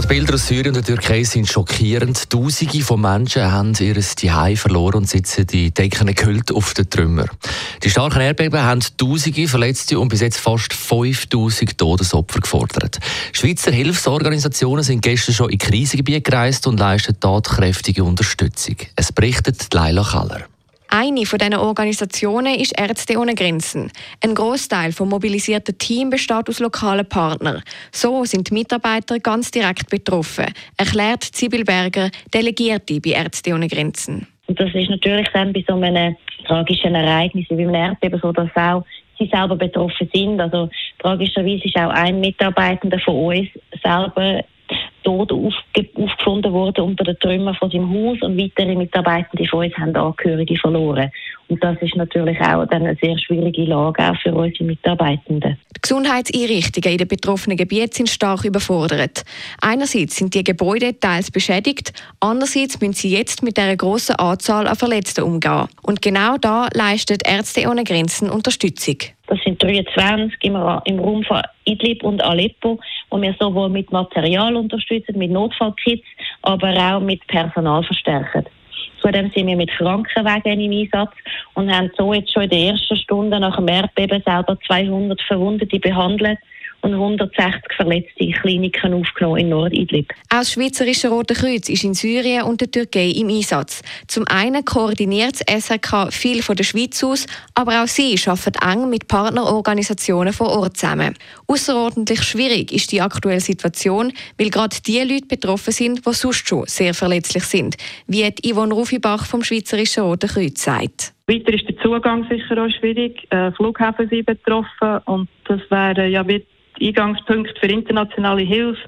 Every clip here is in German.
Die Bilder aus Syrien und der Türkei sind schockierend. Tausende von Menschen haben ihr Zuhause verloren und sitzen die Decken gehüllt auf den Trümmer. Die starken Erdbeben haben Tausende Verletzte und bis jetzt fast 5000 Todesopfer gefordert. Schweizer Hilfsorganisationen sind gestern schon in Krisengebiete gereist und leisten tatkräftige Unterstützung. Es berichtet Leila Kaller. Eine von diesen Organisationen ist Ärzte ohne Grenzen. Ein Großteil vom mobilisierten Team besteht aus lokalen Partnern. So sind die Mitarbeiter ganz direkt betroffen, erklärt Sibyl Berger, Delegierte bei Ärzte ohne Grenzen. Und das ist natürlich dann bei so einem tragischen Ereignis wie beim Erdbeben so, dass auch sie selber betroffen sind. Also tragischerweise ist auch ein Mitarbeitender von uns selber tot aufge aufgefunden worden unter den Trümmern von seinem Haus und weitere Mitarbeitende von uns haben Angehörige verloren. Und das ist natürlich auch dann eine sehr schwierige Lage auch für unsere Mitarbeitenden. Die Gesundheitseinrichtungen in den betroffenen Gebieten sind stark überfordert. Einerseits sind die Gebäude teils beschädigt, andererseits müssen sie jetzt mit einer grossen Anzahl an Verletzten umgehen. Und genau da leistet Ärzte ohne Grenzen Unterstützung. Das sind 23 im, im Raum von Idlib und Aleppo, wo wir sowohl mit Material unterstützen, mit Notfallkits, aber auch mit Personal verstärken. Zudem sind wir mit Krankenwagen im Einsatz und haben so jetzt schon in der ersten Stunde nach dem Erdbeben selber 200 Verwundete behandelt und 160 Verletzte in Kliniken aufgenommen in Nordidlib. Auch das Schweizerische Rote Kreuz ist in Syrien und der Türkei im Einsatz. Zum einen koordiniert das SRK viel von der Schweiz aus, aber auch sie arbeiten eng mit Partnerorganisationen vor Ort zusammen. Außerordentlich schwierig ist die aktuelle Situation, weil gerade die Leute betroffen sind, die sonst schon sehr verletzlich sind, wie Yvonne Rufibach vom Schweizerischen Roten Kreuz sagt. Weiter ist der Zugang sicher auch schwierig. Äh, Flughäfen sind betroffen und das wäre ja wie Eingangspunkt für internationale Hilfe.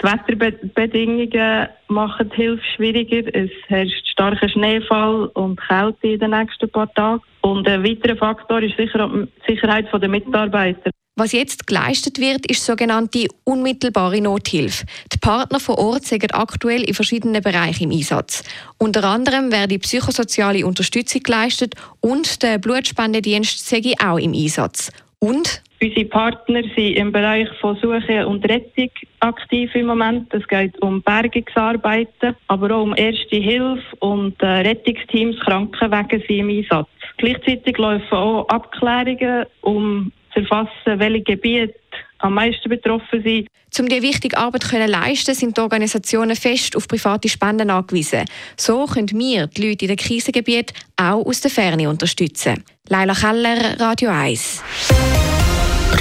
Die Wetterbedingungen machen die Hilfe schwieriger. Es herrscht starker Schneefall und Kälte in den nächsten paar Tagen. Und ein weiterer Faktor ist sicher die Sicherheit der Mitarbeiter. Was jetzt geleistet wird, ist sogenannte unmittelbare Nothilfe. Die Partner vor Ort sind aktuell in verschiedenen Bereichen im Einsatz. Unter anderem werde psychosoziale Unterstützung geleistet und der Blutspendedienst sei auch im Einsatz. Und Unsere Partner sind im Bereich von Suche und Rettung aktiv im Moment. Es geht um Bergungsarbeiten, aber auch um Erste Hilfe und äh, Rettungsteams, Krankenwagen sind im Einsatz. Gleichzeitig laufen auch Abklärungen, um zu erfassen, welche Gebiete am meisten betroffen sind. Um diese wichtige Arbeit zu leisten, sind die Organisationen fest auf private Spenden angewiesen. So können wir die Leute in den Krisengebieten auch aus der Ferne unterstützen. Leila Keller, Radio 1.